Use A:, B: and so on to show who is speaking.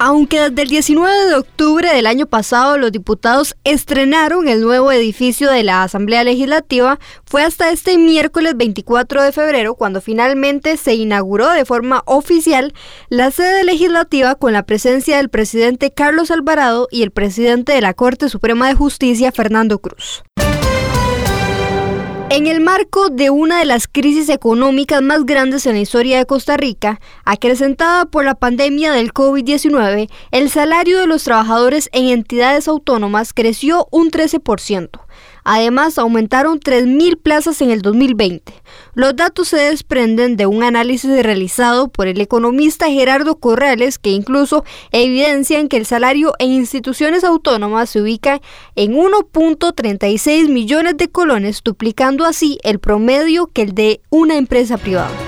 A: Aunque desde el 19 de octubre del año pasado los diputados estrenaron el nuevo edificio de la Asamblea Legislativa, fue hasta este miércoles 24 de febrero cuando finalmente se inauguró de forma oficial la sede legislativa con la presencia del presidente Carlos Alvarado y el presidente de la Corte Suprema de Justicia, Fernando Cruz. En el marco de una de las crisis económicas más grandes en la historia de Costa Rica, acrecentada por la pandemia del COVID-19, el salario de los trabajadores en entidades autónomas creció un 13%. Además, aumentaron 3.000 plazas en el 2020. Los datos se desprenden de un análisis realizado por el economista Gerardo Corrales que incluso evidencian que el salario en instituciones autónomas se ubica en 1.36 millones de colones, duplicando así el promedio que el de una empresa privada.